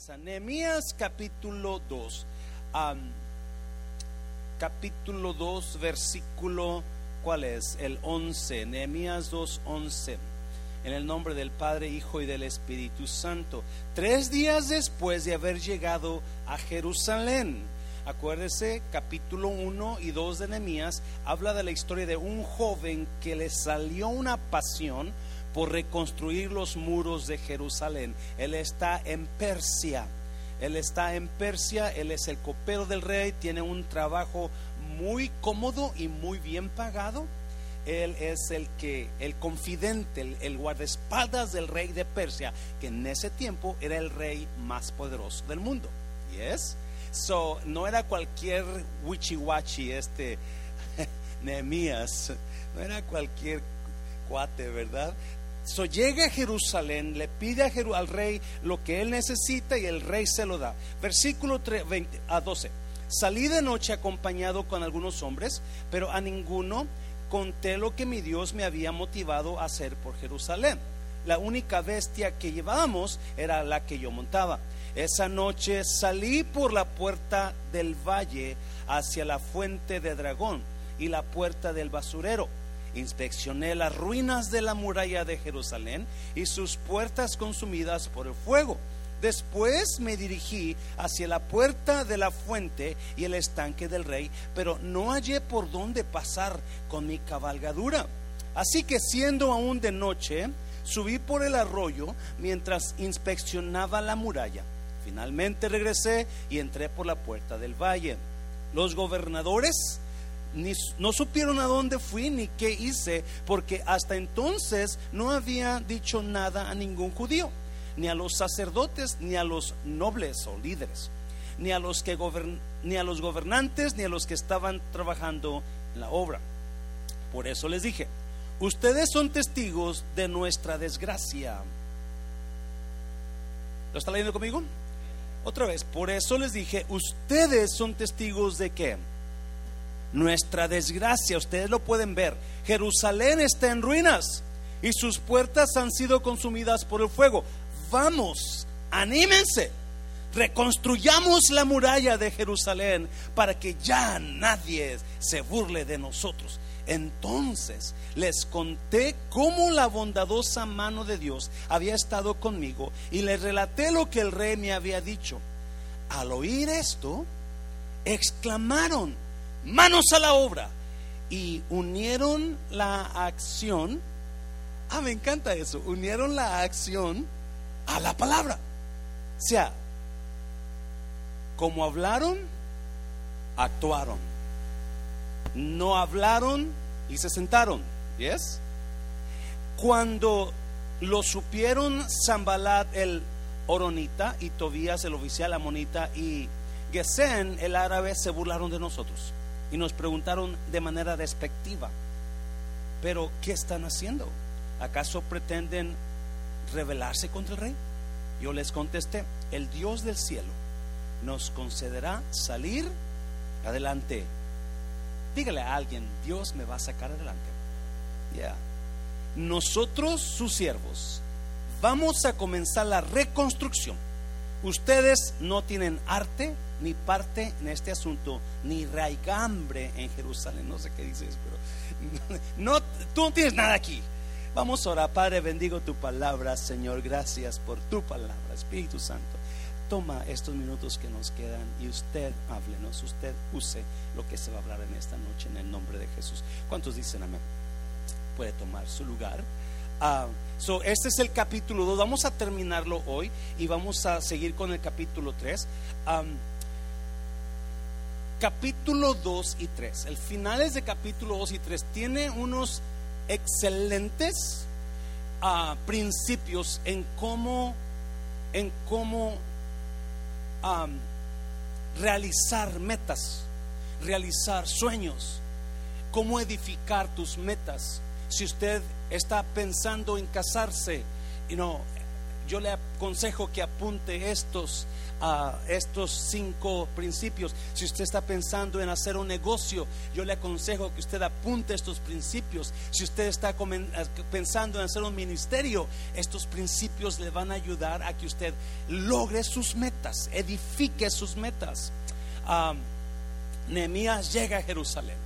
enseñanza. Nehemías capítulo 2. capítulo 2, versículo, ¿cuál es? El 11. Nehemías 2, 11. En el nombre del Padre, Hijo y del Espíritu Santo. Tres días después de haber llegado a Jerusalén. Acuérdese, capítulo 1 y 2 de Nehemías habla de la historia de un joven que le salió una pasión por reconstruir los muros de Jerusalén. Él está en Persia. Él está en Persia, él es el copero del rey, tiene un trabajo muy cómodo y muy bien pagado. Él es el que, el confidente, el, guardaespaldas del rey de Persia, que en ese tiempo era el rey más poderoso del mundo. ¿Yes? So, no era cualquier wichiwachi este Nehemías, no era cualquier cuate, ¿verdad? So llega a Jerusalén, le pide al rey lo que él necesita y el rey se lo da. Versículo 20 a 12. Salí de noche acompañado con algunos hombres, pero a ninguno conté lo que mi Dios me había motivado a hacer por Jerusalén. La única bestia que llevábamos era la que yo montaba. Esa noche salí por la puerta del valle hacia la fuente de dragón y la puerta del basurero Inspeccioné las ruinas de la muralla de Jerusalén y sus puertas consumidas por el fuego. Después me dirigí hacia la puerta de la fuente y el estanque del rey, pero no hallé por dónde pasar con mi cabalgadura. Así que siendo aún de noche, subí por el arroyo mientras inspeccionaba la muralla. Finalmente regresé y entré por la puerta del valle. Los gobernadores no supieron a dónde fui ni qué hice, porque hasta entonces no había dicho nada a ningún judío, ni a los sacerdotes, ni a los nobles o líderes, ni a los, que ni a los gobernantes, ni a los que estaban trabajando en la obra. Por eso les dije, ustedes son testigos de nuestra desgracia. ¿Lo está leyendo conmigo? Otra vez, por eso les dije, ustedes son testigos de qué? Nuestra desgracia. Ustedes lo pueden ver. Jerusalén está en ruinas y sus puertas han sido consumidas por el fuego. Vamos, anímense. Reconstruyamos la muralla de Jerusalén para que ya nadie se burle de nosotros. Entonces les conté cómo la bondadosa mano de Dios había estado conmigo y les relaté lo que el rey me había dicho. Al oír esto, exclamaron, manos a la obra. Y unieron la acción, ah, me encanta eso, unieron la acción a la palabra. O sea, como hablaron, actuaron. No hablaron y se sentaron. ¿Yes? Cuando lo supieron Zambalat el Oronita y Tobías el oficial Amonita y Gesén el árabe se burlaron de nosotros y nos preguntaron de manera despectiva, pero ¿qué están haciendo? ¿Acaso pretenden rebelarse contra el rey? Yo les contesté, el Dios del cielo nos concederá salir adelante. Dígale a alguien, Dios me va a sacar adelante. Ya. Nosotros, sus siervos, vamos a comenzar la reconstrucción. Ustedes no tienen arte, ni parte en este asunto, ni raigambre en Jerusalén. No sé qué dices, pero no, tú no tienes nada aquí. Vamos a orar, Padre, bendigo tu palabra, Señor. Gracias por tu palabra, Espíritu Santo. Toma estos minutos que nos quedan y usted háblenos, usted use lo que se va a hablar en esta noche en el nombre de Jesús. ¿Cuántos dicen amén? Puede tomar su lugar. Uh, so, este es el capítulo 2. Vamos a terminarlo hoy y vamos a seguir con el capítulo 3 capítulo 2 y 3. El finales de capítulo 2 y 3 tiene unos excelentes uh, principios en cómo, en cómo um, realizar metas, realizar sueños, cómo edificar tus metas. Si usted está pensando en casarse, you know, yo le aconsejo que apunte estos a estos cinco principios. Si usted está pensando en hacer un negocio, yo le aconsejo que usted apunte estos principios. Si usted está pensando en hacer un ministerio, estos principios le van a ayudar a que usted logre sus metas, edifique sus metas. Nehemías llega a Jerusalén,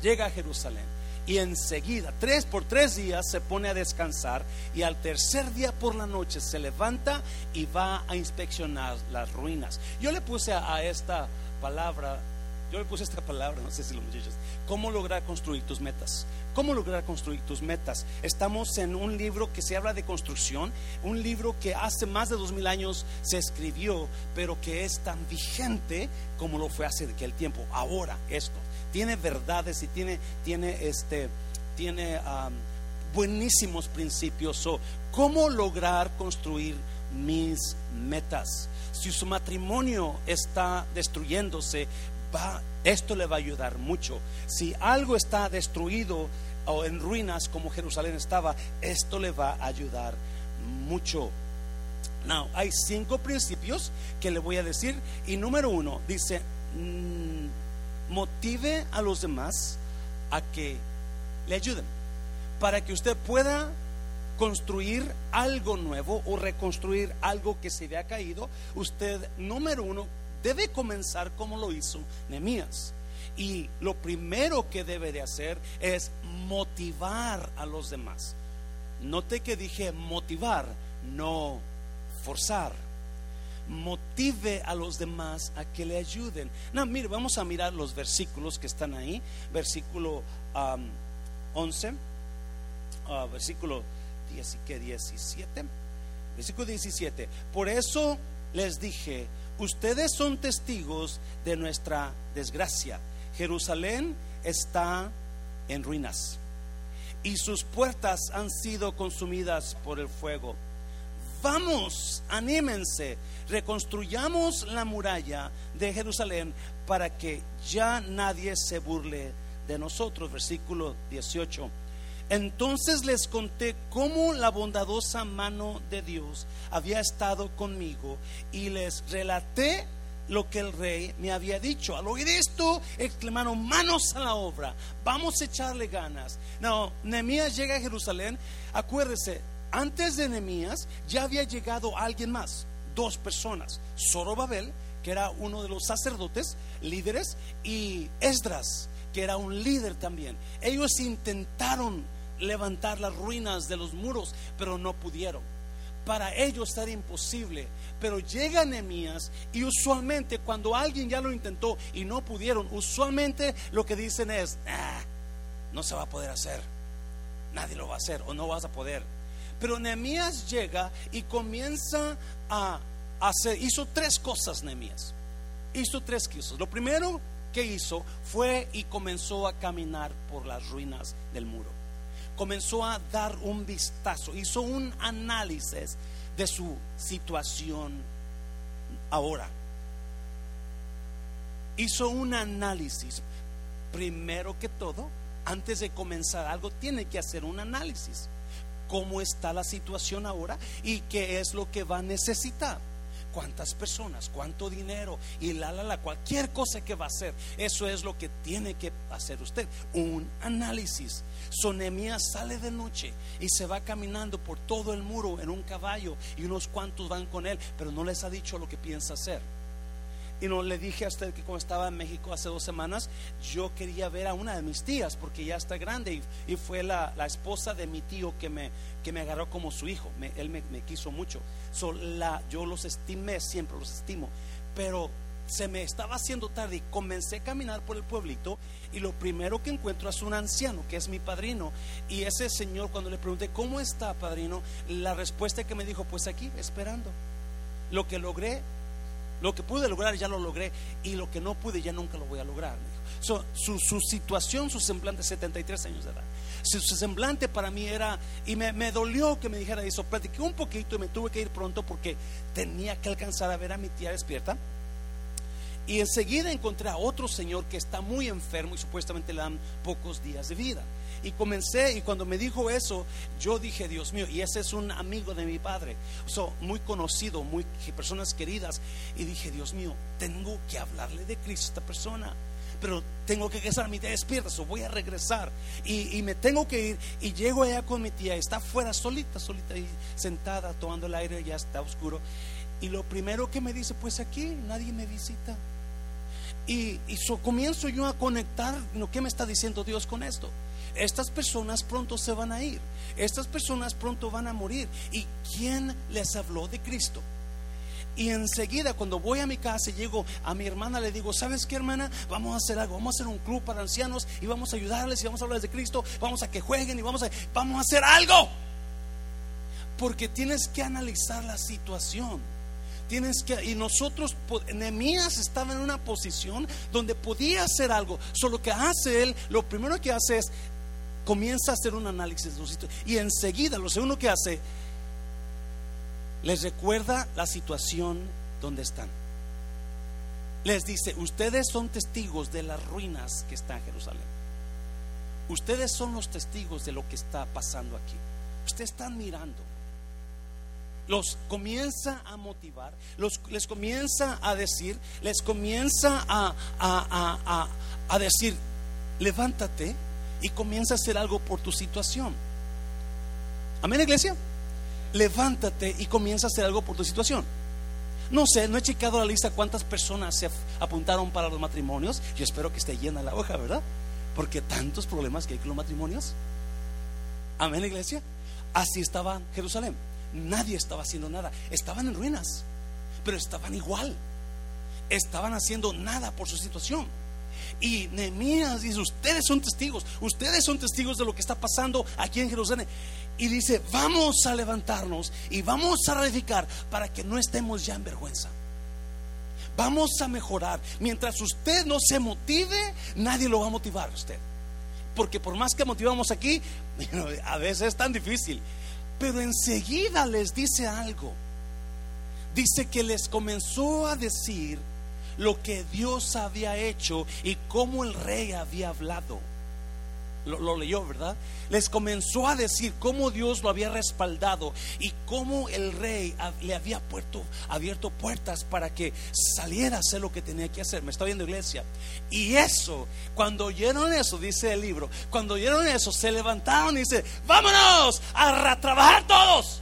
llega a Jerusalén y enseguida, tres por tres días, se pone a descansar y al tercer día por la noche se levanta y va a inspeccionar las ruinas. Yo le puse a, esta palabra, yo le puse esta palabra, no sé si los muchachos, cómo lograr construir tus metas. ¿Cómo lograr construir tus metas? Estamos en un libro que se habla de construcción, un libro que hace más de dos mil años se escribió, pero que es tan vigente como lo fue hace aquel tiempo. Ahora, esto tiene verdades y tiene, tiene, este, tiene buenísimos principios. ¿Cómo lograr construir mis metas? Si su matrimonio está destruyéndose, va, esto le va a ayudar mucho. Si algo está destruido o en ruinas como Jerusalén estaba, esto le va a ayudar mucho. Now, hay cinco principios que le voy a decir. Y número uno dice, mm, motive a los demás a que le ayuden, para que usted pueda construir algo nuevo o reconstruir algo que se había caído, usted, número uno, debe comenzar como lo hizo Nehemías. Y lo primero que debe de hacer es motivar a los demás. Note que dije motivar, no forzar motive a los demás a que le ayuden. No, mire, vamos a mirar los versículos que están ahí. Versículo 11, ah, versículo 10 y 17. Versículo 17. Por eso les dije, ustedes son testigos de nuestra desgracia. Jerusalén está en ruinas y sus puertas han sido consumidas por el fuego. Vamos, anímense, reconstruyamos la muralla de Jerusalén para que ya nadie se burle de nosotros. Versículo 18. Entonces les conté cómo la bondadosa mano de Dios había estado conmigo y les relaté lo que el rey me había dicho. Al oír esto, exclamaron, manos a la obra, vamos a echarle ganas. No, Nehemías llega a Jerusalén, acuérdese, antes de Nehemías ya había llegado alguien más, dos personas, Zorobabel, que era uno de los sacerdotes, líderes, y Esdras, que era un líder también. Ellos intentaron levantar las ruinas de los muros, pero no pudieron. Para ellos era imposible, pero llega Nehemías y usualmente cuando alguien ya lo intentó y no pudieron, usualmente lo que dicen es, no se va a poder hacer, nadie lo va a hacer o no vas a poder. Pero Nehemías llega y comienza a hacer, hizo tres cosas Nehemías. Hizo tres cosas. Lo primero que hizo fue y comenzó a caminar por las ruinas del muro. Comenzó a dar un vistazo, hizo un análisis de su situación ahora. Hizo un análisis. Primero que todo, antes de comenzar algo, tiene que hacer un análisis cómo está la situación ahora y qué es lo que va a necesitar. Cuántas personas, cuánto dinero y la, la, la, cualquier cosa que va a hacer. Eso es lo que tiene que hacer usted. Un análisis. Sonemía sale de noche y se va caminando por todo el muro en un caballo y unos cuantos van con él, pero no les ha dicho lo que piensa hacer. Y no le dije a usted que como estaba en México hace dos semanas, yo quería ver a una de mis tías porque ya está grande y, fue la, esposa de mi tío que me, que me agarró como su hijo. él me, quiso mucho. la, yo los estimé, siempre los estimo. Pero se me estaba haciendo tarde y comencé a caminar por el pueblito y lo primero que encuentro es un anciano que es mi padrino y ese señor cuando le pregunté cómo está padrino la respuesta que me dijo pues aquí esperando lo que logré lo que pude lograr ya lo logré y lo que no pude ya nunca lo voy a lograr. su, su, situación, su semblante, 73 años de edad. Su, semblante para mí era, y me, me, dolió que me dijera eso, platiqué un poquito y me tuve que ir pronto porque tenía que alcanzar a ver a mi tía despierta. Y enseguida encontré a otro señor que está muy enfermo y supuestamente le dan pocos días de vida. Y comencé, y cuando me dijo eso, yo dije, Dios mío, y ese es un amigo de mi padre, so, muy conocido, muy personas queridas. Y dije, Dios mío, tengo que hablarle de Cristo a esta persona pero tengo que regresar, mi tía despierta, so voy a regresar y, y, me tengo que ir y llego allá con mi tía, está afuera solita, solita y sentada, tomando el aire, ya está oscuro y lo primero que me dice, pues aquí nadie me visita. Y, y comienzo yo a conectar, ¿no? ¿qué me está diciendo Dios con esto? Estas personas pronto se van a ir, estas personas pronto van a morir. ¿Y quién les habló de Cristo? Y enseguida cuando voy a mi casa y llego a mi hermana le digo, ¿sabes qué hermana? Vamos a hacer algo, vamos a hacer un club para ancianos y vamos a ayudarles y vamos a hablarles de Cristo, vamos a que jueguen y vamos a, vamos a hacer algo. Porque tienes que analizar la situación. Tienes que, y nosotros, Nehemías estaba en una posición donde podía hacer algo. Solo que hace él, lo primero que hace es comienza a hacer un análisis de los y enseguida lo segundo que hace les recuerda la situación donde están. Les dice, ustedes son testigos de las ruinas que están en Jerusalén. Ustedes son los testigos de lo que está pasando aquí. Ustedes están mirando. Los comienza a motivar, los, les comienza a decir, les comienza a, a, a decir, levántate y comienza a hacer algo por tu situación. Amén, iglesia levántate y comienza a hacer algo por tu situación. No sé, no he checado la lista cuántas personas se apuntaron para los matrimonios. Yo espero que esté llena la hoja, ¿verdad? Porque tantos problemas que hay con los matrimonios. Amén, iglesia. Así estaba Jerusalén. Nadie estaba haciendo nada. Estaban en ruinas, pero estaban igual. Estaban haciendo nada por su situación. Y Nehemías dice, ustedes son testigos, ustedes son testigos de lo que está pasando aquí en Jerusalén y dice, vamos a levantarnos y vamos a radicar para que no estemos ya en vergüenza. Vamos a mejorar. Mientras usted no se motive, nadie lo va a motivar usted. Porque por más que motivamos aquí, a veces es tan difícil. Pero enseguida les dice algo. Dice que les comenzó a decir lo que Dios había hecho y cómo el rey había hablado lo, leyó, ¿verdad? Les comenzó a decir cómo Dios lo había respaldado y cómo el rey le había puerto, abierto puertas para que saliera a hacer lo que tenía que hacer. Me está viendo iglesia. Y eso, cuando oyeron eso, dice el libro, cuando oyeron eso, se levantaron y dice, vámonos a trabajar todos.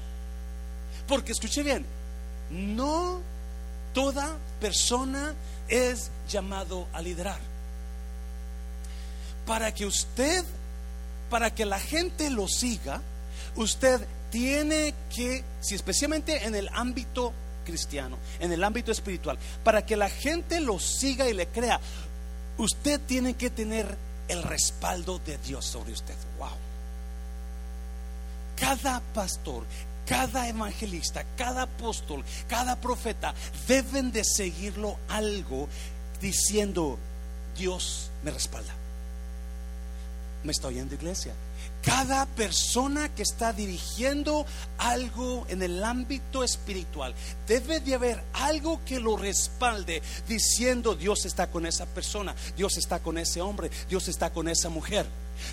Porque escuche bien, no toda persona es llamado a liderar para que usted, para que la gente lo siga, usted tiene que, si especialmente en el ámbito cristiano, en el ámbito espiritual, para que la gente lo siga y le crea, usted tiene que tener el respaldo de Dios sobre usted. Wow. Cada pastor, cada evangelista, cada apóstol, cada profeta deben de seguirlo algo diciendo, Dios me respalda. ¿Me está oyendo iglesia? Cada persona que está dirigiendo algo en el ámbito espiritual debe de haber algo que lo respalde diciendo Dios está con esa persona, Dios está con ese hombre, Dios está con esa mujer.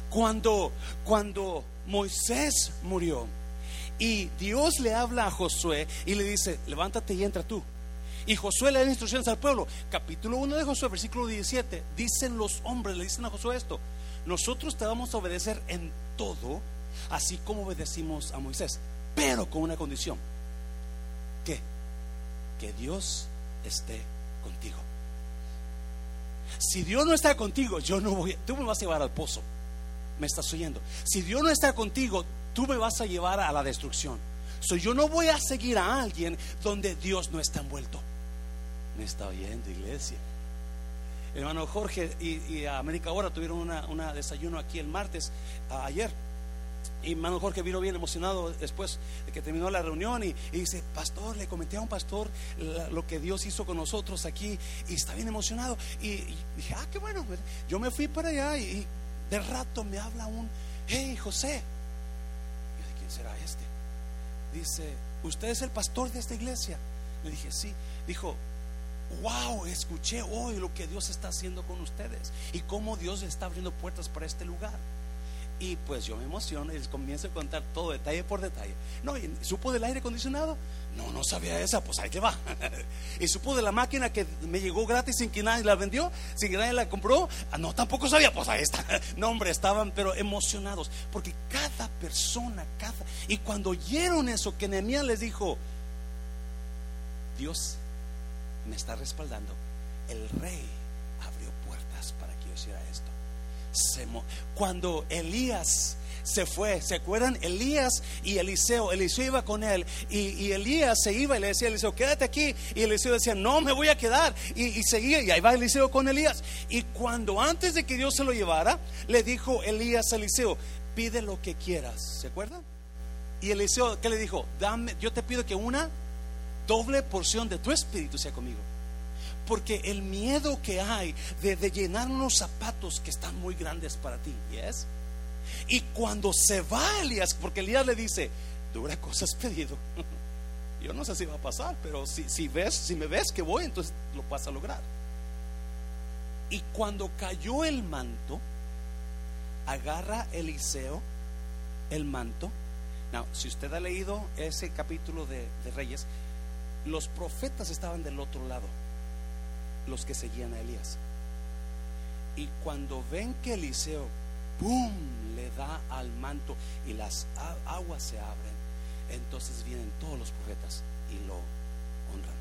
Cuando cuando Moisés murió y Dios le habla a Josué y le dice, "Levántate y entra tú." Y Josué le da instrucciones al pueblo. Capítulo 1 de Josué, versículo 17. Dicen los hombres, le dicen a Josué esto nosotros te vamos a obedecer en todo, así como obedecimos a Moisés, pero con una condición. ¿Qué? Que Dios esté contigo. Si Dios no está contigo, yo no voy, tú me vas a llevar al pozo. ¿Me estás oyendo? Si Dios no está contigo, tú me vas a llevar a la destrucción. So, yo no voy a seguir a alguien donde Dios no está envuelto. ¿Me está oyendo, iglesia? hermano Jorge y, América Ahora tuvieron una, desayuno aquí el martes, ayer. Y hermano Jorge vino bien emocionado después de que terminó la reunión y, dice, pastor, le comenté a un pastor lo que Dios hizo con nosotros aquí y está bien emocionado. Y, dije, ah, qué bueno. Yo me fui para allá y, de rato me habla un, hey, José. ¿Quién será este? Dice, ¿usted es el pastor de esta iglesia? Le dije, sí. Dijo, wow, escuché hoy lo que Dios está haciendo con ustedes y cómo Dios está abriendo puertas para este lugar. Y pues yo me emociono y les comienzo a contar todo detalle por detalle. No, ¿y ¿supo del aire acondicionado? No, no sabía esa, pues ahí te va. y supo de la máquina que me llegó gratis sin que nadie la vendió, sin que nadie la compró. Ah, no, tampoco sabía, pues ahí está. no, hombre, estaban pero emocionados. Porque cada persona, cada... Y cuando oyeron eso, que Nehemías les dijo, Dios me está respaldando. El rey abrió puertas para que yo hiciera esto. Cuando Elías se fue, ¿se acuerdan? Elías y Eliseo, Eliseo iba con él y, Elías se iba y le decía a Eliseo, quédate aquí. Y Eliseo decía, no, me voy a quedar. Y, y, seguía y ahí va Eliseo con Elías. Y cuando antes de que Dios se lo llevara, le dijo Elías a Eliseo, pide lo que quieras, ¿se acuerdan? Y Eliseo, ¿qué le dijo? Dame, yo te pido que una doble porción de tu espíritu sea conmigo. Porque el miedo que hay de, llenar unos zapatos que están muy grandes para ti, ¿yes? Y cuando se va Elías, porque Elías le dice, dura cosas pedido. Yo no sé si va a pasar, pero si, si, ves, si me ves que voy, entonces lo vas a lograr. Y cuando cayó el manto, agarra Eliseo el manto. Now, si usted ha leído ese capítulo de, de Reyes, los profetas estaban del otro lado, los que seguían a Elías. Y cuando ven que Eliseo, ¡pum!, le da al manto y las aguas se abren, entonces vienen todos los profetas y lo honran.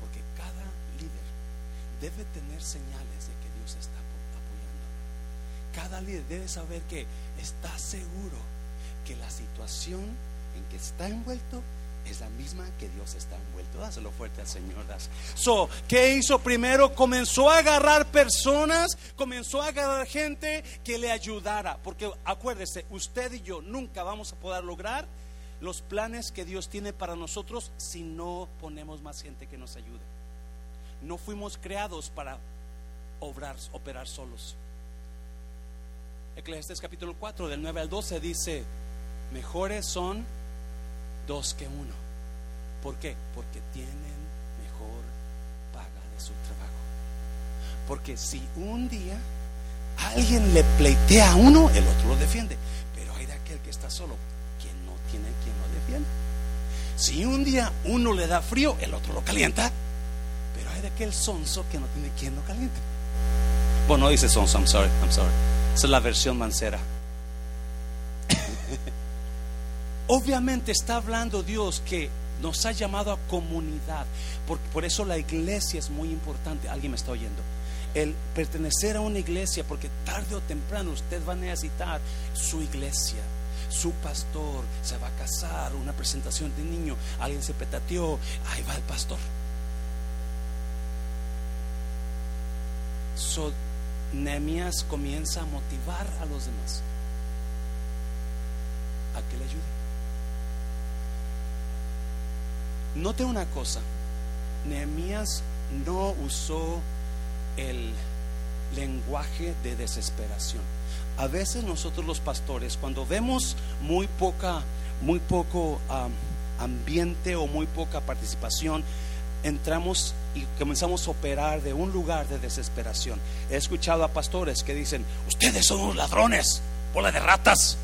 Porque cada líder debe tener señales de que Dios está apoyando. Cada líder debe saber que está seguro que la situación en que está envuelto es la misma que Dios está envuelto. Dáselo fuerte al Señor. So, ¿qué hizo primero? Comenzó a agarrar personas, comenzó a agarrar gente que le ayudara. Porque acuérdese, usted y yo nunca vamos a poder lograr los planes que Dios tiene para nosotros si no ponemos más gente que nos ayude. No fuimos creados para obrar, operar solos. Eclesiastes capítulo 4, del 9 al 12 dice, mejores son dos que uno. ¿Por qué? Porque tienen mejor paga de su trabajo. Porque si un día alguien le pleitea a uno, el otro lo defiende. Pero hay de aquel que está solo, que no tiene quien lo defienda. Si un día uno le da frío, el otro lo calienta. Pero hay de aquel sonso que no tiene quien lo caliente. Bueno, no dice sonso, I'm sorry, I'm sorry. Esa es la versión mancera. Obviamente está hablando Dios que nos ha llamado a comunidad. Por, por eso la iglesia es muy importante. ¿Alguien me está oyendo? El pertenecer a una iglesia, porque tarde o temprano usted va a necesitar su iglesia su pastor se va a casar, una presentación de niño, alguien se petateó, ahí va el pastor. So, Nehemías comienza a motivar a los demás a que le ayuden. Note una cosa, Nehemías no usó el lenguaje de desesperación. A veces nosotros los pastores, cuando vemos muy poca, muy poco ambiente o muy poca participación, entramos y comenzamos a operar de un lugar de desesperación. He escuchado a pastores que dicen, ustedes son unos ladrones, bola de ratas,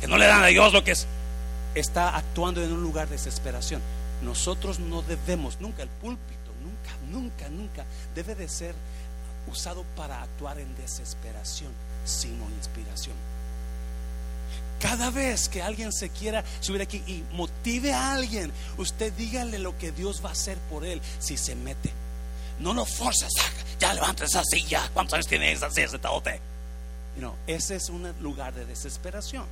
que no le dan a Dios lo que es está actuando en un lugar de desesperación. Nosotros no debemos, nunca el púlpito, nunca, nunca, nunca debe de ser usado para actuar en desesperación, sino inspiración. Cada vez que alguien se quiera subir aquí y motive a alguien, usted dígale lo que Dios va a hacer por él si se mete. No lo fuerzas, ya levanta esa silla. ¿Cuántos años tiene esa silla sentadote? No, ese es un lugar de desesperación.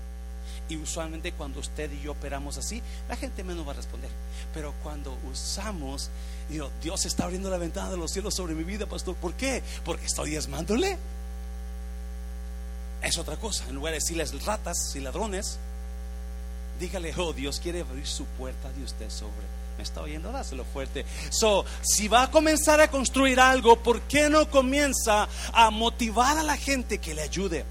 Y usualmente cuando usted y yo operamos así, la gente menos va a responder. Pero cuando usamos, digo, Dios está abriendo la ventana de los cielos sobre mi vida, pastor. ¿Por qué? Porque estoy diezmándole. Es otra cosa. En lugar de decirles ratas y ladrones, dígale, oh, Dios quiere abrir su puerta de usted sobre. ¿Me está oyendo? Dáselo fuerte. So, si va a comenzar a construir algo, ¿por qué no comienza a motivar a la gente que le ayude?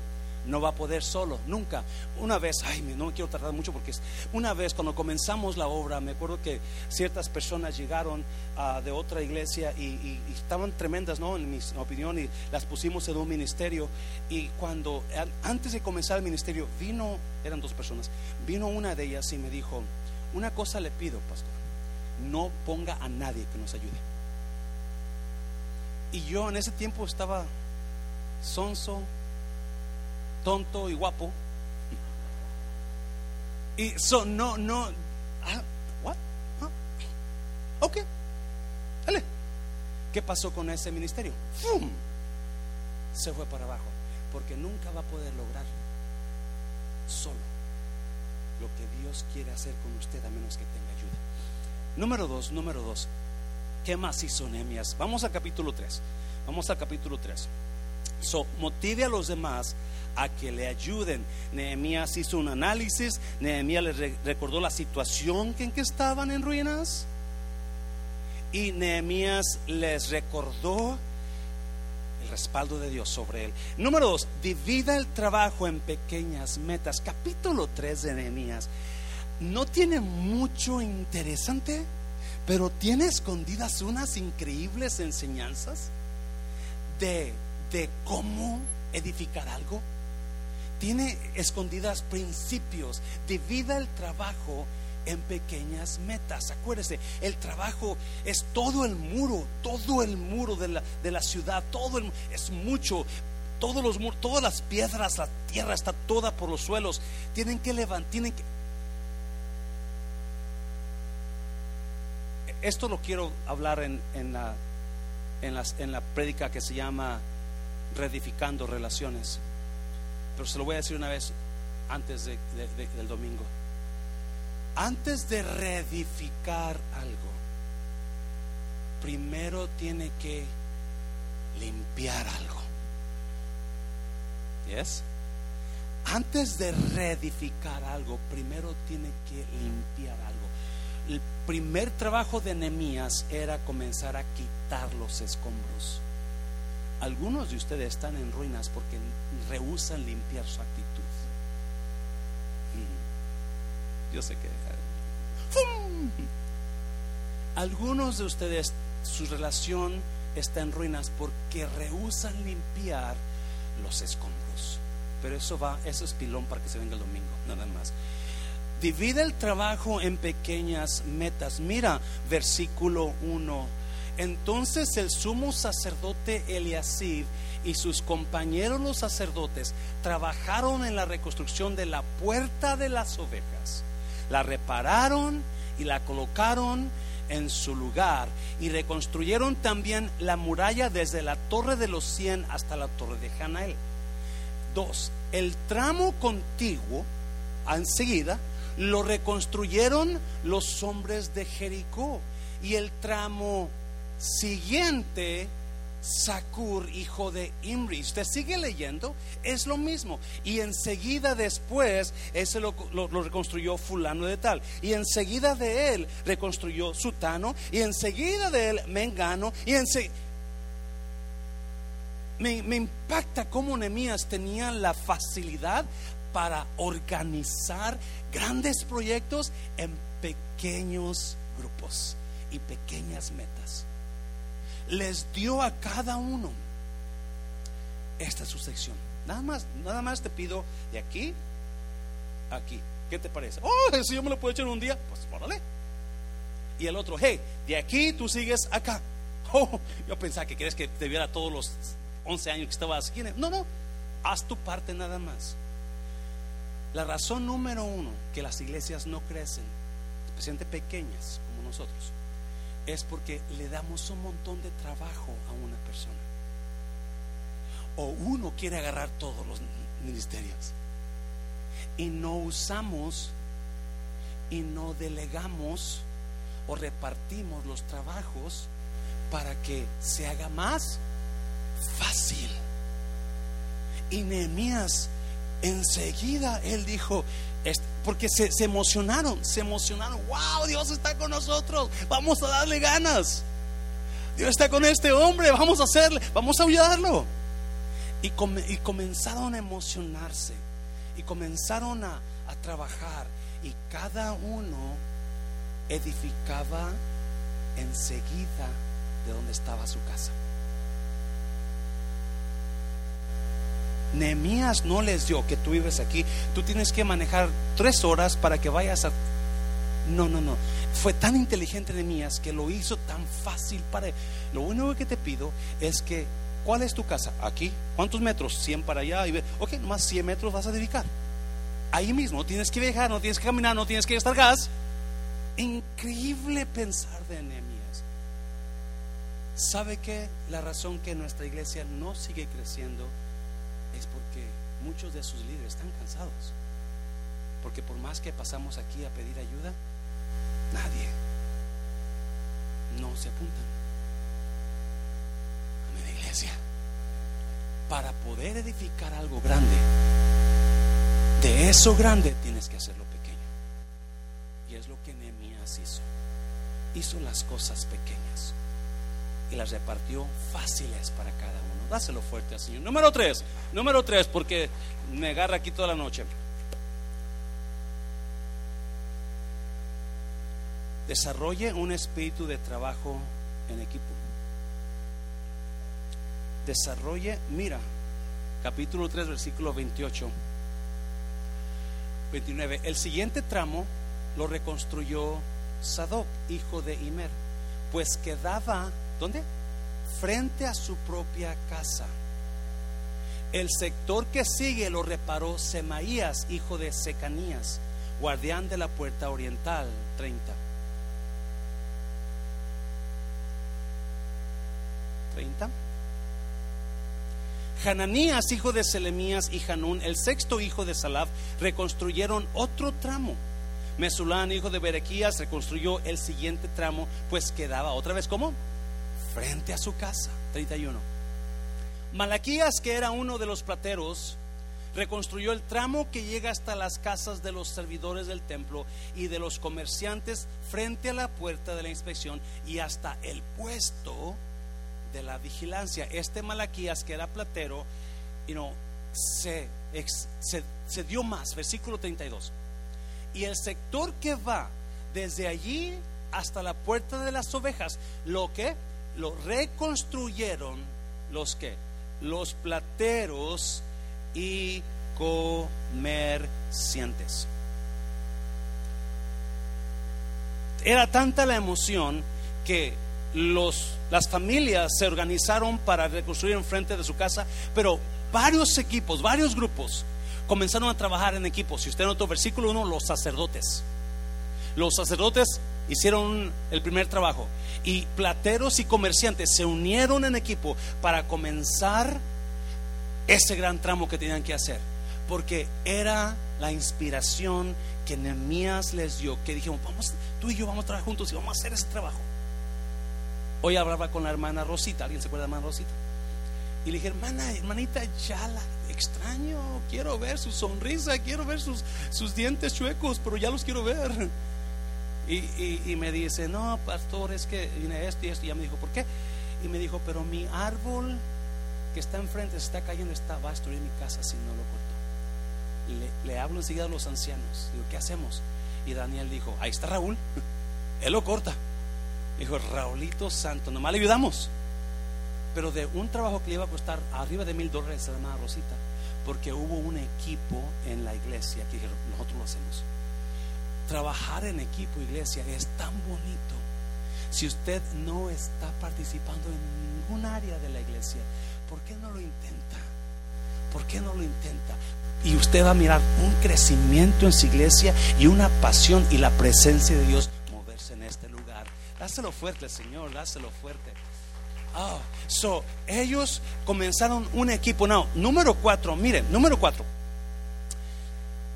No va a poder solo, nunca. Una vez, ay, no me quiero tardar mucho porque es, una vez cuando comenzamos la obra, me acuerdo que ciertas personas llegaron ah, de otra iglesia y, estaban tremendas, ¿no? En mi opinión, y las pusimos en un ministerio. Y cuando, antes de comenzar el ministerio, vino, eran dos personas, vino una de ellas y me dijo, una cosa le pido, pastor, no ponga a nadie que nos ayude. Y yo en ese tiempo estaba sonso, tonto y guapo. Y so, no, no, ah, what? Ok, dale. ¿Qué pasó con ese ministerio? ¡Fum! Se fue para abajo, porque nunca va a poder lograr solo lo que Dios quiere hacer con usted a menos que tenga ayuda. Número dos, número dos. ¿Qué más hizo Nehemías? Vamos al capítulo 3. Vamos al capítulo 3. So, motive a los demás a que le ayuden. Nehemías hizo un análisis, Nehemías les recordó la situación en que estaban en ruinas y Nehemías les recordó el respaldo de Dios sobre él. Número dos, divida el trabajo en pequeñas metas. Capítulo 3 de Nehemías no tiene mucho interesante, pero tiene escondidas unas increíbles enseñanzas de, de cómo edificar algo tiene escondidas principios. Divida el trabajo en pequeñas metas. Acuérdese, el trabajo es todo el muro, todo el muro de la, de la ciudad, todo el, es mucho. Todos los muros, todas las piedras, la tierra está toda por los suelos. Tienen que levantar, tienen que. Esto lo quiero hablar en, en la, en, las, en la prédica que se llama Reedificando Relaciones pero se lo voy a decir una vez antes del domingo. Antes de reedificar algo, primero tiene que limpiar algo. ¿Yes? Antes de reedificar algo, primero tiene que limpiar algo. El primer trabajo de Nehemías era comenzar a quitar los escombros. Algunos de ustedes están en ruinas porque rehusan limpiar su actitud. Mm. Yo sé que... Algunos de ustedes, su relación está en ruinas porque rehusan limpiar los escombros. Pero eso va, eso es pilón para que se venga el domingo, nada más. Divide el trabajo en pequeñas metas. Mira, versículo 1 entonces el sumo sacerdote Eliasib y sus compañeros los sacerdotes trabajaron en la reconstrucción de la puerta de las ovejas. La repararon y la colocaron en su lugar y reconstruyeron también la muralla desde la torre de los cien hasta la torre de Janael. Dos, el tramo contiguo, enseguida, lo reconstruyeron los hombres de Jericó y el tramo siguiente, Sakur, hijo de Imri. Usted sigue leyendo, es lo mismo. Y enseguida después, ese lo, reconstruyó fulano de tal. Y enseguida de él reconstruyó Sutano. Y enseguida de él Mengano. Y. Me, me impacta cómo Nemías tenía la facilidad para organizar grandes proyectos en pequeños grupos y pequeñas metas les dio a cada uno. Esta es su sección. Nada más, nada más te pido de aquí a aquí. ¿Qué te parece? Oh, si yo me lo puedo echar un día, pues órale. Y el otro, hey, de aquí tú sigues acá. Oh, yo pensaba que querías que te viera todos los 11 años que estabas aquí. No, no, haz tu parte nada más. La razón número uno que las iglesias no crecen, especialmente pequeñas como nosotros, es porque le damos un montón de trabajo a una persona. O uno quiere agarrar todos los ministerios. Y no usamos y no delegamos o repartimos los trabajos para que se haga más fácil. Y Nehemías enseguida él dijo, porque se, emocionaron, se emocionaron. Wow, Dios está con nosotros. Vamos a darle ganas. Dios está con este hombre. Vamos a hacerle, vamos a ayudarlo. Y, comenzaron a emocionarse y comenzaron a, a trabajar y cada uno edificaba enseguida de donde estaba su casa. Nehemías no les dio que tú vives aquí, tú tienes que manejar tres horas para que vayas a... No, no, no. Fue tan inteligente Nehemías que lo hizo tan fácil para él. Lo único que te pido es que, ¿cuál es tu casa? Aquí. ¿Cuántos metros? 100 para allá. Y ve, ok, más 100 metros vas a dedicar. Ahí mismo, no tienes que viajar, no tienes que caminar, no tienes que gastar gas. Increíble pensar de Nehemías. ¿Sabe que la razón que nuestra iglesia no sigue creciendo muchos de sus líderes están cansados. Porque por más que pasamos aquí a pedir ayuda, nadie no se apuntan a mi iglesia. Para poder edificar algo grande, de eso grande tienes que hacerlo pequeño. Y es lo que Nehemías hizo. Hizo las cosas pequeñas y las repartió fáciles para cada uno. Dáselo fuerte al Señor. Número tres, número tres, porque me agarra aquí toda la noche. Desarrolle un espíritu de trabajo en equipo. Desarrolle, mira, capítulo 3, versículo 28, 29. El siguiente tramo lo reconstruyó Sadoc, hijo de Imer, pues quedaba, ¿dónde? Frente a su propia casa. El sector que sigue lo reparó Semaías, hijo de Secanías, guardián de la puerta oriental, 30. 30. Hananías, hijo de Selemías y Hanún, el sexto hijo de Salaf, reconstruyeron otro tramo. Mesulán, hijo de Berequías, reconstruyó el siguiente tramo, pues quedaba otra vez como frente a su casa. 31. Malaquías, que era uno de los plateros, reconstruyó el tramo que llega hasta las casas de los servidores del templo y de los comerciantes frente a la puerta de la inspección y hasta el puesto de la vigilancia. Este Malaquías, que era platero, se, se dio más, versículo 32. Y el sector que va desde allí hasta la puerta de las ovejas, lo que lo reconstruyeron los que los plateros y comerciantes. Era tanta la emoción que los, las familias se organizaron para reconstruir enfrente de su casa, pero varios equipos, varios grupos comenzaron a trabajar en equipos. Si usted notó versículo 1, los sacerdotes. Los sacerdotes hicieron el primer trabajo y plateros y comerciantes se unieron en equipo para comenzar ese gran tramo que tenían que hacer, porque era la inspiración que Nehemías les dio, que dijimos, vamos, tú y yo vamos a trabajar juntos y vamos a hacer ese trabajo. Hoy hablaba con la hermana Rosita, ¿alguien se acuerda de la hermana Rosita? Y le dije, hermana, hermanita, ya la extraño, quiero ver su sonrisa, quiero ver sus, sus dientes chuecos, pero ya los quiero ver. Y, me dice, no, pastor, es que viene esto y esto. Y ya me dijo, ¿por qué? Y me dijo, pero mi árbol que está enfrente se está cayendo, está, va a destruir mi casa si no lo corto. Le, le hablo enseguida a los ancianos. Digo, ¿qué hacemos? Y Daniel dijo, ahí está Raúl, él lo corta. Dijo, Raulito Santo, nomás le ayudamos. Pero de un trabajo que le iba a costar arriba de mil dólares a la Rosita, porque hubo un equipo en la iglesia que dijeron, nosotros lo hacemos. Trabajar en equipo, iglesia, es tan bonito. Si usted no está participando en ningún área de la iglesia, ¿por qué no lo intenta? ¿Por qué no lo intenta? Y usted va a mirar un crecimiento en su iglesia y una pasión y la presencia de Dios moverse en este lugar. Dáselo fuerte, Señor, dáselo fuerte. Oh, so, ellos comenzaron un equipo. No, número cuatro, miren, número cuatro.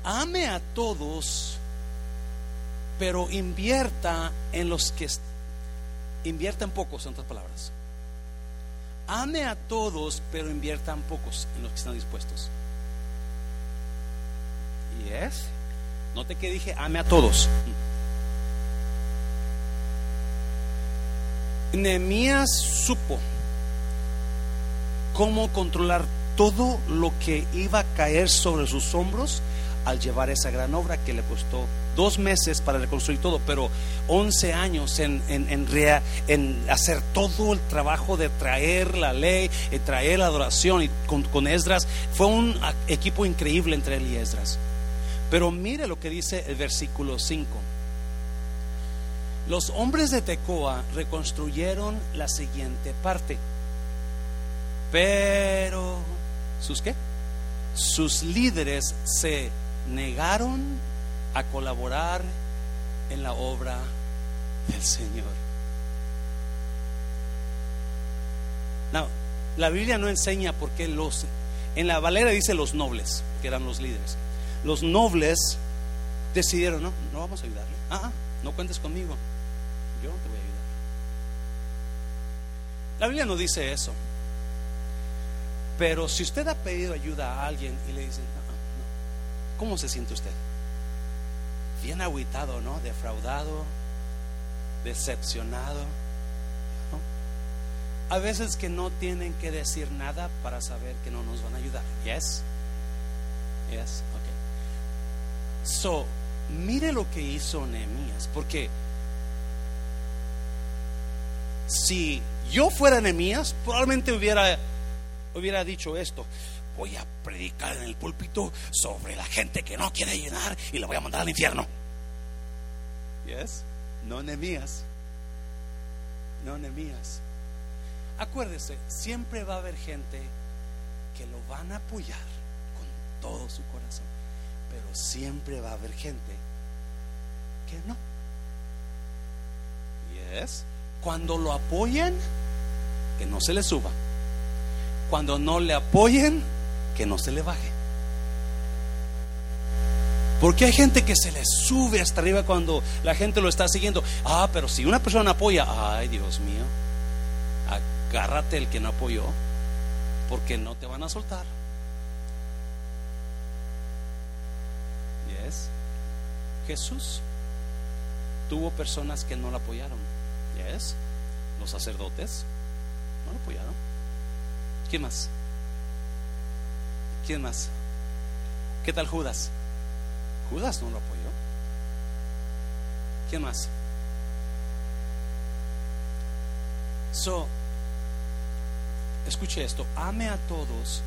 Ame a todos pero invierta en los que invierta en pocos, en otras palabras. Ame a todos, pero invierta en pocos, en los que están dispuestos. Y es, note que dije, ame a todos. Nehemías supo cómo controlar todo lo que iba a caer sobre sus hombros al llevar esa gran obra que le costó dos meses para reconstruir todo, pero 11 años en, en, hacer todo el trabajo de traer la ley, y traer la adoración y con, con Esdras. Fue un equipo increíble entre él y Esdras. Pero mire lo que dice el versículo 5. Los hombres de Tecoa reconstruyeron la siguiente parte. Pero, ¿sus qué? Sus líderes se negaron a colaborar en la obra del Señor. No, la Biblia no enseña por qué los, en la Valera dice los nobles, que eran los líderes. Los nobles decidieron, no, no vamos a ayudarle. Ah, no cuentes conmigo, yo te voy a ayudar. La Biblia no dice eso. Pero si usted ha pedido ayuda a alguien y le dice, no, no, ¿cómo se siente usted? Bien aguitado, ¿no? Defraudado, decepcionado. A veces que no tienen que decir nada para saber que no nos van a ayudar. Yes? Yes? Ok. So, mire lo que hizo Nehemías, porque si yo fuera Nehemías, probablemente hubiera, hubiera dicho esto voy a predicar en el púlpito sobre la gente que no quiere llenar y la voy a mandar al infierno. Yes, no Nemías. No Nemías. Acuérdese, siempre va a haber gente que lo van a apoyar con todo su corazón, pero siempre va a haber gente que no. Yes. Cuando lo apoyen, que no se le suba. Cuando no le apoyen, que no se le baje. Porque hay gente que se le sube hasta arriba cuando la gente lo está siguiendo. Ah, pero si una persona apoya, ay Dios mío, agárrate el que no apoyó, porque no te van a soltar. Yes. Jesús tuvo personas que no lo apoyaron. Yes. Los sacerdotes no lo apoyaron. ¿Quién más? ¿Quién más? ¿Qué tal Judas? Judas no lo apoyó. ¿Quién más? So, escuche esto, ame a todos,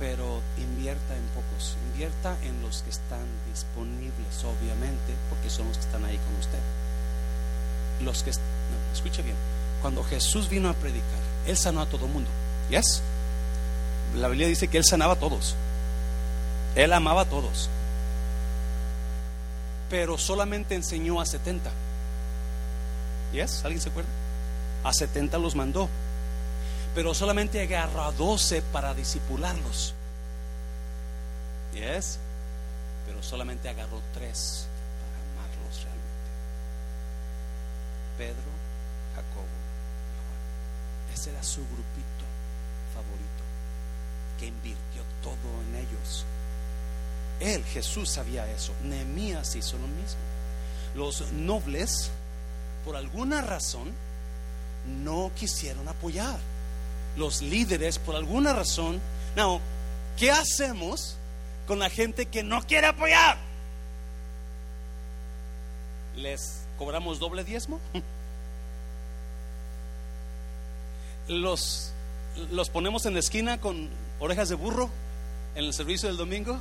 pero invierta en pocos, invierta en los que están disponibles, obviamente, porque son los que están ahí con usted. Los que, no, escuche bien, cuando Jesús vino a predicar, Él sanó a todo el mundo, ¿yes? La Biblia dice que Él sanaba a todos. Él amaba a todos. Pero solamente enseñó a 70. ¿Yes? ¿Alguien se acuerda? A 70 los mandó. Pero solamente agarró a 12 para disipularlos. ¿Yes? Pero solamente agarró 3 para amarlos realmente. Pedro, Jacobo y Juan. Ese era su grupito favorito que invirtió todo en ellos. Él, Jesús, sabía eso. Nehemías hizo lo mismo. Los nobles, por alguna razón, no quisieron apoyar. Los líderes, por alguna razón, no. ¿Qué hacemos con la gente que no quiere apoyar? ¿Les cobramos doble diezmo? Los, los ponemos en la esquina con orejas de burro en el servicio del domingo?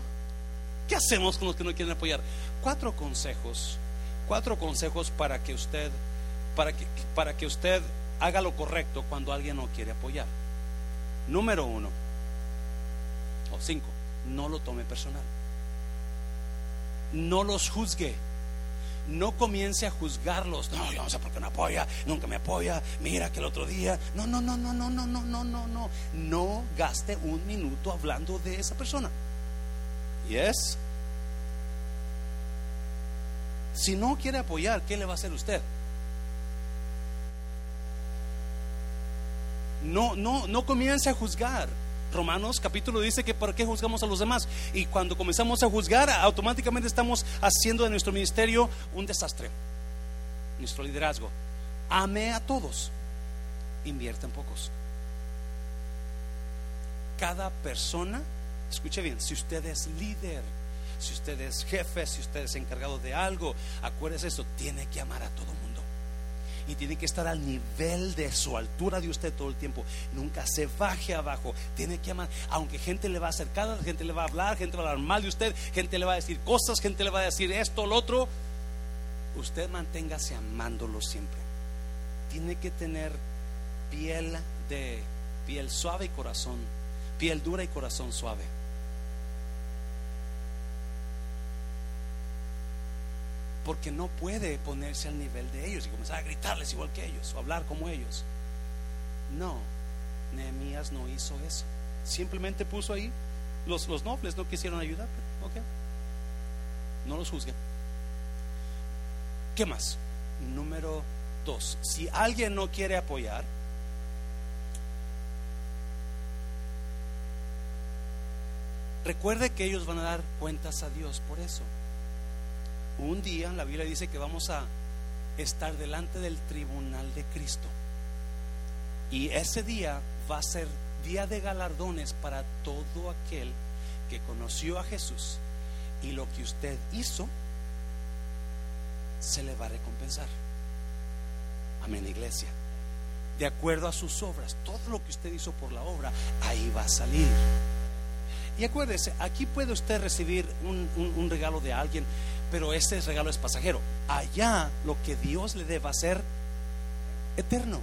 ¿Qué hacemos con los que no quieren apoyar? Cuatro consejos, cuatro consejos para que usted, para que, para que usted haga lo correcto cuando alguien no quiere apoyar. Número uno, o cinco, no lo tome personal. No los juzgue no comience a juzgarlos. No, yo no sé por qué no apoya, nunca me apoya. Mira que el otro día. No, no, no, no, no, no, no, no, no, no. No gaste un minuto hablando de esa persona. Yes. Si no quiere apoyar, ¿qué le va a hacer usted? No, no, no comience a juzgar. Romanos capítulo dice que por qué juzgamos a los demás. Y cuando comenzamos a juzgar, automáticamente estamos haciendo de nuestro ministerio un desastre. Nuestro liderazgo. Ame a todos. Invierta en pocos. cada persona, escuche bien, si usted es líder, si usted es jefe, si usted es encargado de algo, acuérdese eso, tiene que amar a todo mundo. Y tiene que estar al nivel de su altura de usted todo el tiempo. Nunca se baje abajo. Tiene que amar. Aunque gente le va a acercar, gente le va a hablar, gente va a hablar mal de usted, gente le va a decir cosas, gente le va a decir esto, lo otro. Usted manténgase amándolo siempre. Tiene que tener piel de piel suave y corazón, piel dura y corazón suave. Porque no puede ponerse al nivel de ellos y comenzar a gritarles igual que ellos o hablar como ellos. No, Nehemías no hizo eso. Simplemente puso ahí, los, los nobles no quisieron ayudar, ok, no los juzguen. ¿Qué más? Número dos, si alguien no quiere apoyar, recuerde que ellos van a dar cuentas a Dios por eso. Un día la Biblia dice que vamos a estar delante del tribunal de Cristo. Y ese día va a ser día de galardones para todo aquel que conoció a Jesús. Y lo que usted hizo, se le va a recompensar. Amén, iglesia. De acuerdo a sus obras, todo lo que usted hizo por la obra, ahí va a salir. Y acuérdese, aquí puede usted recibir un, un regalo de alguien pero este regalo es pasajero. Allá lo que Dios le dé va a ser eterno.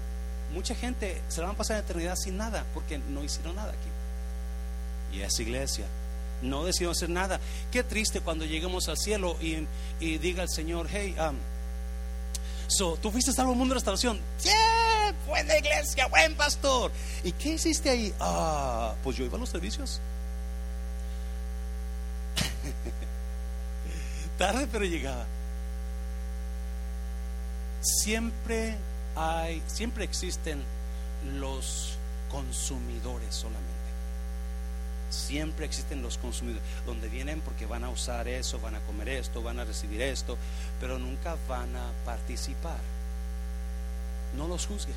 Mucha gente se la van a pasar en eternidad sin nada porque no hicieron nada aquí. Y esa iglesia no decidió hacer nada. Qué triste cuando lleguemos al cielo y, diga el Señor, hey, um, so, tú fuiste salvo mundo de restauración. Yeah, buena iglesia, buen pastor. ¿Y qué hiciste ahí? Ah, pues yo iba a los servicios. Tarde pero llegaba. Siempre hay, siempre existen los consumidores solamente. Siempre existen los consumidores, donde vienen porque van a usar eso, van a comer esto, van a recibir esto, pero nunca van a participar. No los juzgue.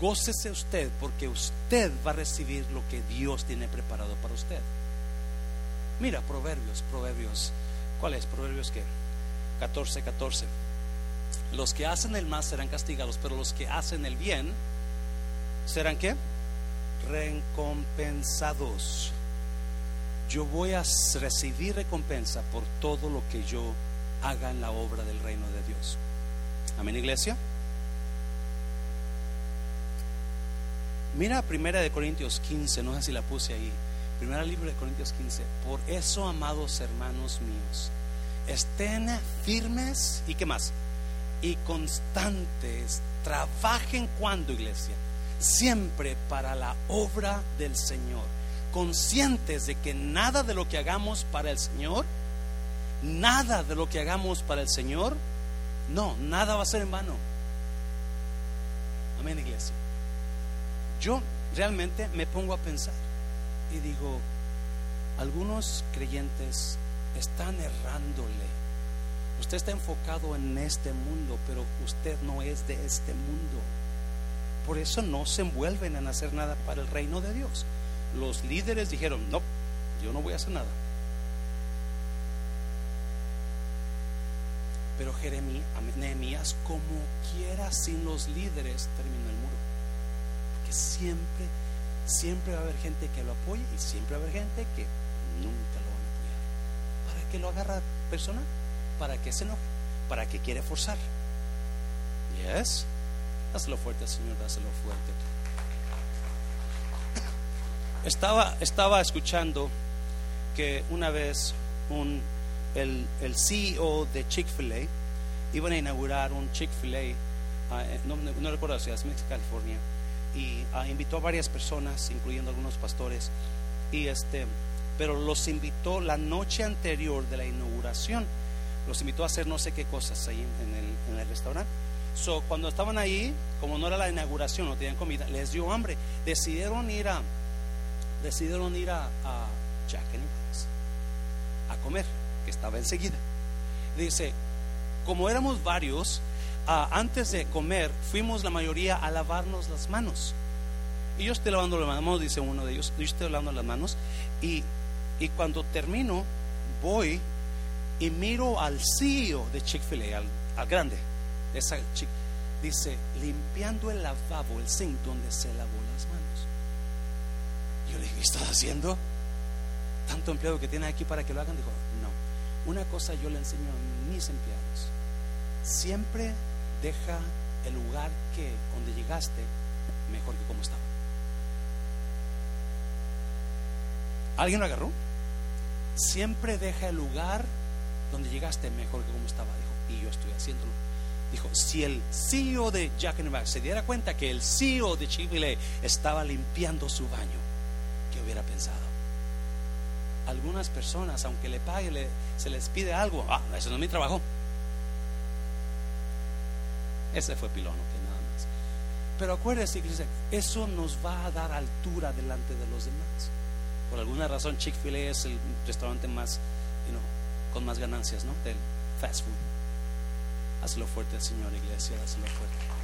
Gócese usted porque usted va a recibir lo que Dios tiene preparado para usted. Mira, Proverbios, Proverbios. ¿Cuál es? Proverbios qué? 14, 14. Los que hacen el mal serán castigados, pero los que hacen el bien serán qué? Recompensados. Yo voy a recibir recompensa por todo lo que yo haga en la obra del reino de Dios. Amén, iglesia. Mira Primera de Corintios 15, no sé si la puse ahí. Primera libro de Corintios 15. Por eso, amados hermanos míos, estén firmes y qué más? Y constantes. Trabajen cuando, iglesia. Siempre para la obra del Señor. Conscientes de que nada de lo que hagamos para el Señor, nada de lo que hagamos para el Señor, no, nada va a ser en vano. Amén, iglesia. Yo realmente me pongo a pensar y digo, algunos creyentes están errándole. Usted está enfocado en este mundo, pero usted no es de este mundo. Por eso no se envuelven en hacer nada para el reino de Dios. Los líderes dijeron, no, yo no voy a hacer nada. Pero Jeremías, como quiera sin los líderes, terminó el muro. Porque siempre siempre va a haber gente que lo apoye y siempre va a haber gente que nunca lo van a apoyar. ¿Para qué lo agarra persona? ¿Para qué se enoja? ¿Para qué quiere forzar? Yes. Dáselo fuerte, Señor, dáselo fuerte. Estaba, estaba escuchando que una vez un, el, el CEO de Chick-fil-A iban a inaugurar un Chick-fil-A, ah, eh, no, no, recuerdo si es California y ah, invitó a varias personas, incluyendo algunos pastores, y este, pero los invitó la noche anterior de la inauguración, los invitó a hacer no sé qué cosas ahí en, el, en el, restaurante. So, cuando estaban ahí, como no era la inauguración, no tenían comida, les dio hambre, decidieron ir a, decidieron ir a, a Jack a comer, que estaba enseguida. Dice, como éramos varios, Ah, antes de comer, fuimos la mayoría a lavarnos las manos. Y yo estoy lavando las manos, dice uno de ellos, yo estoy lavando las manos. Y, y cuando termino, voy y miro al CEO de Chick-fil-A, al, grande, esa dice, limpiando el lavabo, el zinc donde se lavó las manos. Yo le dije, ¿qué estás haciendo? Tanto empleado que tiene aquí para que lo hagan. Dijo, no, una cosa yo le enseño a mis empleados. Siempre deja el lugar que donde llegaste mejor que como estaba. ¿Alguien lo agarró? Siempre deja el lugar donde llegaste mejor que como estaba. Dijo, y yo estoy haciéndolo. Dijo, si el CEO de Jack and se diera cuenta que el CEO de Chile estaba limpiando su baño, ¿qué hubiera pensado? Algunas personas, aunque le pague, se les pide algo. Ah, eso no es mi trabajo. Ese fue pilón, que nada más. Pero acuérdese, que eso nos va a dar altura delante de los demás. Por alguna razón, Chick-fil-A es el restaurante más, con más ganancias, ¿no? Del fast food. Hazlo fuerte al Señor, iglesia, hazlo fuerte.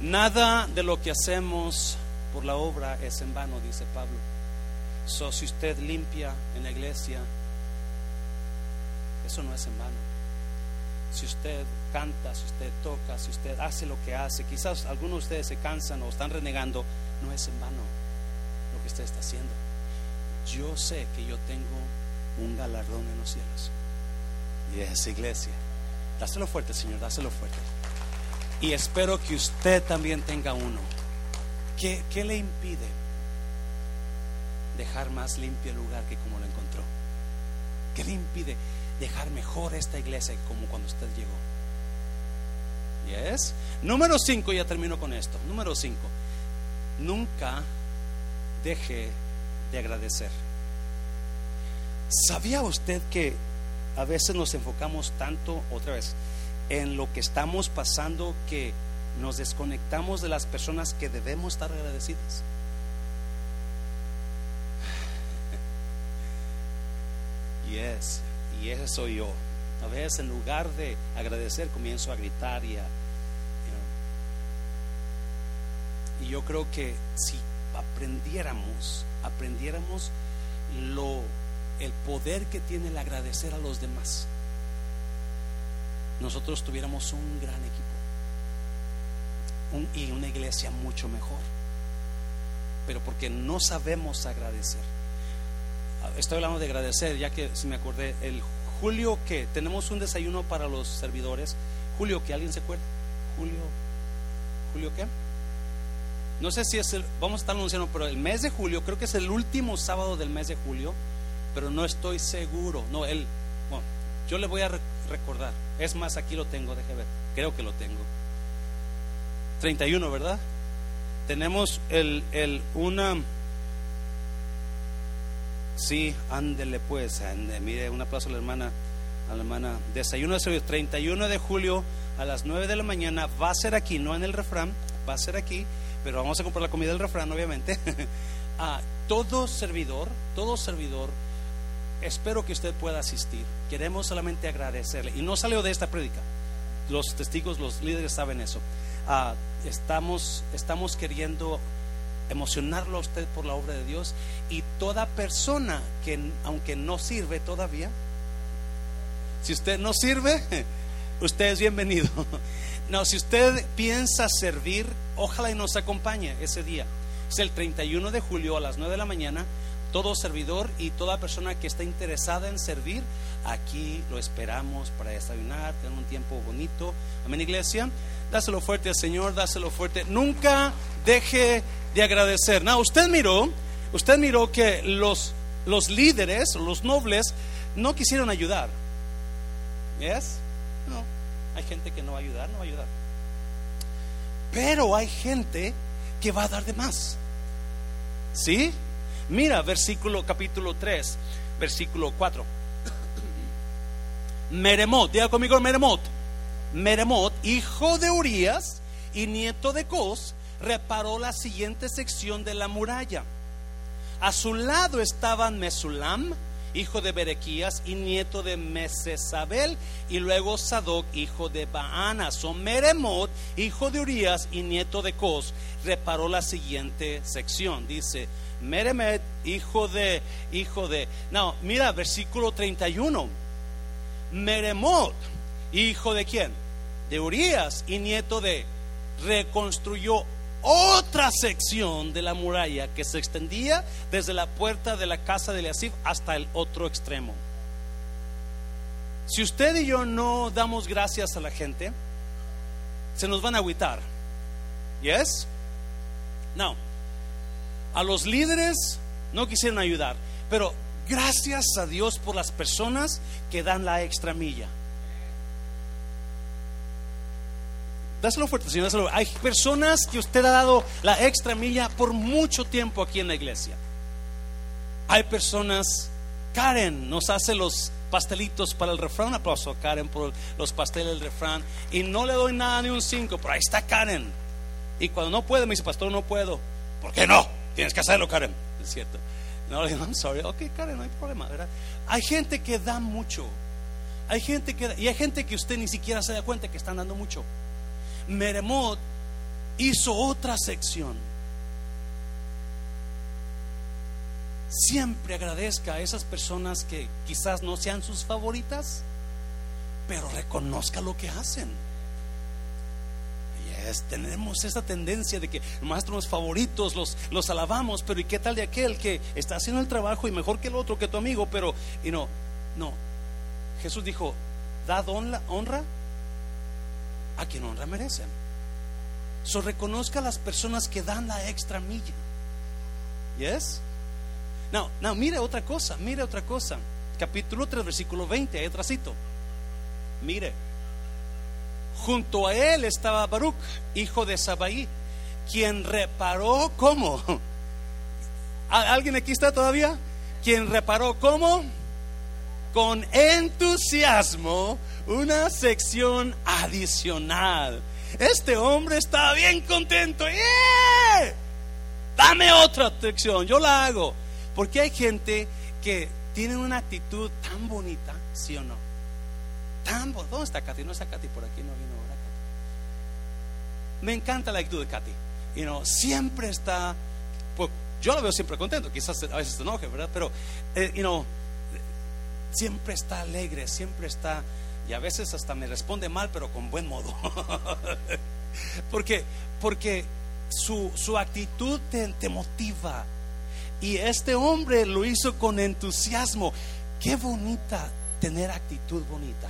Nada de lo que hacemos por la obra es en vano, dice Pablo. So, si usted limpia en la iglesia, eso no es en vano. Si usted canta, si usted toca, si usted hace lo que hace, quizás algunos de ustedes se cansan o están renegando, no es en vano lo que usted está haciendo. Yo sé que yo tengo un galardón en los cielos. Y es iglesia. Dáselo fuerte, Señor, dáselo fuerte. Y espero que usted también tenga uno. ¿Qué, ¿Qué, le impide dejar más limpio el lugar que como lo encontró? ¿Qué le impide dejar mejor esta iglesia como cuando usted llegó? Yes. Número 5, ya termino con esto. Número 5. Nunca deje de agradecer. ¿Sabía usted que a veces nos enfocamos tanto, otra vez, en lo que estamos pasando que nos desconectamos de las personas que debemos estar agradecidas? Yes, y ese soy yo. A veces en lugar de agradecer comienzo a gritar y a... Y yo creo que si aprendiéramos, aprendiéramos lo el poder que tiene el agradecer a los demás, nosotros tuviéramos un gran equipo y una iglesia mucho mejor. Pero porque no sabemos agradecer. Estoy hablando de agradecer, ya que si me acordé, el Julio que tenemos un desayuno para los servidores. Julio, que alguien se acuerda. Julio, Julio qué? No sé si es el, vamos a estar anunciando, pero el mes de julio, creo que es el último sábado del mes de julio pero no estoy seguro. No, él, bueno, yo le voy a recordar. Es más, aquí lo tengo, déjeme ver. Creo que lo tengo. 31, ¿verdad? Tenemos el, el una. Sí, ándele pues, mire, un aplauso a la hermana, a la hermana. Desayuno de servicio, 31 de julio a las 9 de la mañana, va a ser aquí, no en el refrán, va a ser aquí, pero vamos a comprar la comida del refrán, obviamente. a todo servidor, todo servidor espero que usted pueda asistir. Queremos solamente agradecerle. Y no salió de esta prédica. Los testigos, los líderes saben eso. Ah, estamos, estamos queriendo emocionarlo a usted por la obra de Dios. Y toda persona que, aunque no sirve todavía, si usted no sirve, usted es bienvenido. No, si usted piensa servir, ojalá y nos acompañe ese día. Es el 31 de julio a las 9 de la mañana todo servidor y toda persona que está interesada en servir, aquí lo esperamos para desayunar, tener un tiempo bonito. Amén, iglesia. Dáselo fuerte al Señor, dáselo fuerte. Nunca deje de agradecer. Usted miró, usted miró que los, los líderes, los nobles, no quisieron ayudar. ¿Yes? No. Hay gente que no va a ayudar, no va a ayudar. Pero hay gente que va a dar de más. ¿Sí? Mira, versículo capítulo 3, versículo 4. Meremot, diga conmigo Meremot. Meremot, hijo de Urias y nieto de Cos, reparó la siguiente sección de la muralla. A su lado estaban Mesulam hijo de Berequías y nieto de Mesesabel, y luego Sadoc, hijo de Baana. Son Meremot, hijo de Urias y nieto de Cos, reparó la siguiente sección. Dice, Meremet, hijo de, hijo de. No, mira, versículo 31. Meremot, hijo de quién? De Urias y nieto de. Reconstruyó otra sección de la muralla que se extendía desde la puerta de la casa de Eliasif hasta el otro extremo. Si usted y yo no damos gracias a la gente, se nos van a agüitar. ¿Yes? No. A los líderes no quisieron ayudar, pero gracias a Dios por las personas que dan la extra milla. Dáselo fuerte, Señor. Dáselo. Hay personas que usted ha dado la extra milla por mucho tiempo aquí en la iglesia. Hay personas, Karen nos hace los pastelitos para el refrán. Un aplauso Karen por los pasteles del refrán. Y no le doy nada ni un cinco, pero ahí está Karen. Y cuando no puede, me dice, pastor, no puedo. ¿Por qué no? Tienes que hacerlo, Karen. Es cierto. No, le digo, I'm sorry. Ok, Karen, no hay problema, ¿verdad? Hay gente que da mucho. Hay gente que y hay gente que usted ni siquiera se da cuenta que están dando mucho. Meremot hizo otra sección. Siempre agradezca a esas personas que quizás no sean sus favoritas, pero reconozca lo que hacen. Yes, tenemos esa tendencia de que nuestros favoritos los, los alabamos, pero ¿y qué tal de aquel que está haciendo el trabajo y mejor que el otro, que tu amigo? Pero, y no, no. Jesús dijo, dad honra a quien honra merecen. So reconozca a las personas que dan la extra milla. Yes? No, no, mire otra cosa, mire otra cosa. Capítulo 3, versículo 20, hay otra cito. Mire. Junto a él estaba Baruch, hijo de Sabaí, quien reparó cómo. ¿Alguien aquí está todavía? Quien reparó cómo? Con entusiasmo una sección adicional. Este hombre estaba bien contento. Dame otra sección, yo la hago. Porque hay gente que tiene una actitud tan bonita, ¿sí o no? Tan. ¿Dónde está Katy? No está Katy por aquí, no vino ahora Katy. Me encanta la actitud de Katy. You know, siempre está, pues, yo la veo siempre contento, quizás a veces se enoje, ¿verdad? Pero, eh, you know, siempre está alegre, siempre está y a veces hasta me responde mal, pero con buen modo. porque porque su, su actitud te, te, motiva. Y este hombre lo hizo con entusiasmo. Qué bonita tener actitud bonita.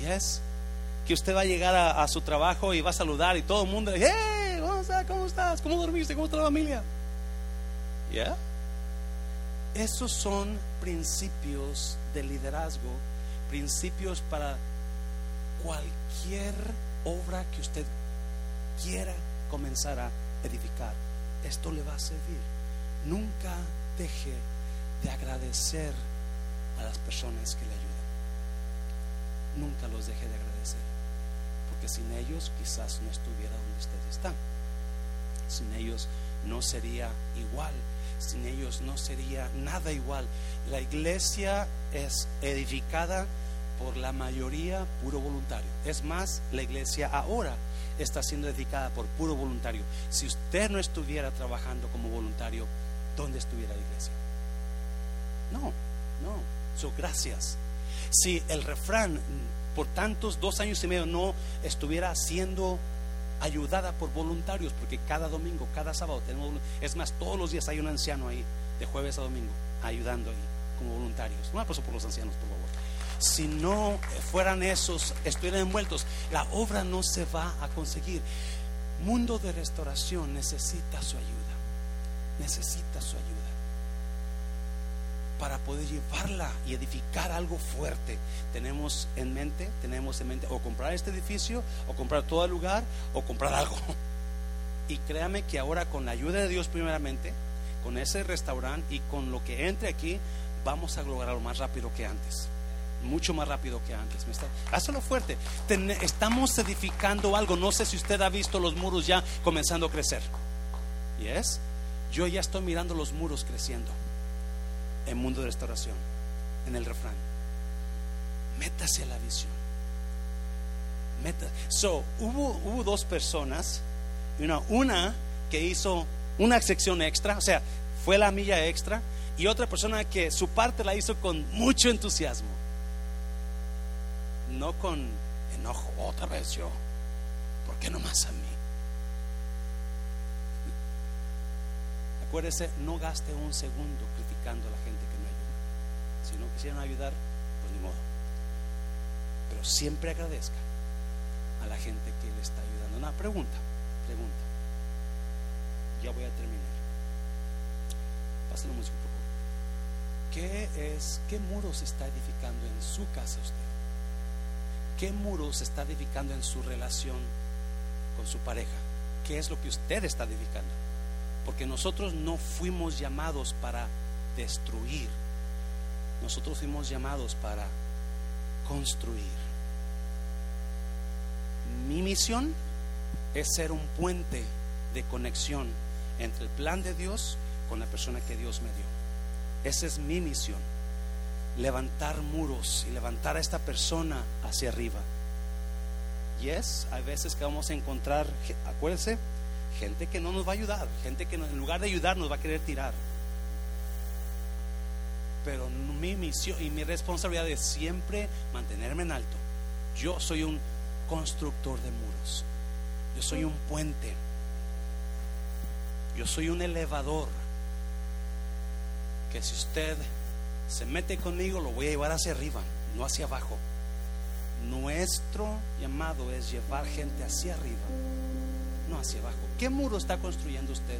Y es que usted va a llegar a, su trabajo y va a saludar y todo el mundo, hey, ¿cómo estás? ¿Cómo dormiste? ¿Cómo está la familia? ¿Ya? Esos son principios de liderazgo principios para cualquier obra que usted quiera comenzar a edificar. Esto le va a servir. Nunca deje de agradecer a las personas que le ayudan. Nunca los deje de agradecer. Porque sin ellos quizás no estuviera donde usted está. Sin ellos no sería igual sin ellos no sería nada igual. La iglesia es edificada por la mayoría puro voluntario. Es más, la iglesia ahora está siendo edificada por puro voluntario. Si usted no estuviera trabajando como voluntario, ¿dónde estuviera la iglesia? No, no. So, gracias. Si el refrán por tantos dos años y medio no estuviera siendo ayudada por voluntarios, porque cada domingo, cada sábado tenemos, es más, todos los días hay un anciano ahí, de jueves a domingo, ayudando ahí, como voluntarios. Un aplauso por los ancianos, por favor. Si no fueran esos, estuvieran envueltos, la obra no se va a conseguir. Mundo de restauración necesita su ayuda, necesita su ayuda para poder llevarla y edificar algo fuerte. Tenemos en mente, tenemos en mente o comprar este edificio, o comprar todo el lugar, o comprar algo. Y créame que ahora con la ayuda de Dios primeramente, con ese restaurante y con lo que entre aquí, vamos a lograrlo más rápido que antes. Mucho más rápido que antes. Hazlo fuerte. estamos edificando algo. No sé si usted ha visto los muros ya comenzando a crecer. ¿Yes? Yo ya estoy mirando los muros creciendo en mundo de restauración. en el refrán. Métase a la visión. Meta. So, hubo, hubo dos personas, una, una que hizo una sección extra, o sea, fue la milla extra, y otra persona que su parte la hizo con mucho entusiasmo, no con enojo, otra vez yo, ¿por qué no más a mí? Acuérdese, no gaste un segundo criticando la quisieran ayudar, pues ni modo. Pero siempre agradezca a la gente que le está ayudando. Una pregunta, pregunta. Ya voy a terminar. Pásenlo música, por. ¿Qué es, qué muros está edificando en su casa usted? ¿Qué muros está edificando en su relación con su pareja? ¿Qué es lo que usted está edificando? Porque nosotros no fuimos llamados para destruir. Nosotros fuimos llamados para construir. Mi misión es ser un puente de conexión entre el plan de Dios con la persona que Dios me dio. Esa es mi misión. Levantar muros y levantar a esta persona hacia arriba. Y es, hay veces que vamos a encontrar, acuérdense, gente que no nos va a ayudar, gente que en lugar de ayudar nos va a querer tirar. Pero mi misión y mi responsabilidad es siempre mantenerme en alto. Yo soy un constructor de muros. Yo soy un puente. Yo soy un elevador. Que si usted se mete conmigo, lo voy a llevar hacia arriba, no hacia abajo. Nuestro llamado es llevar gente hacia arriba no hacia abajo. ¿Qué muro está construyendo usted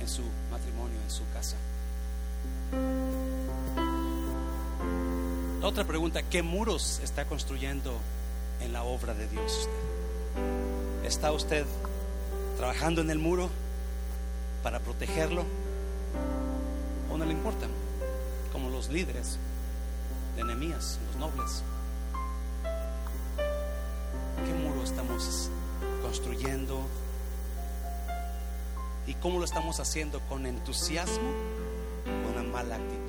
en su matrimonio, en su casa? Otra pregunta, ¿qué muros está construyendo en la obra de Dios usted? ¿Está usted trabajando en el muro para protegerlo? ¿O no le importa? Como los líderes de enemías, los nobles. ¿Qué muro estamos construyendo. ¿Y cómo lo estamos haciendo? ¿Con entusiasmo o una mala actitud?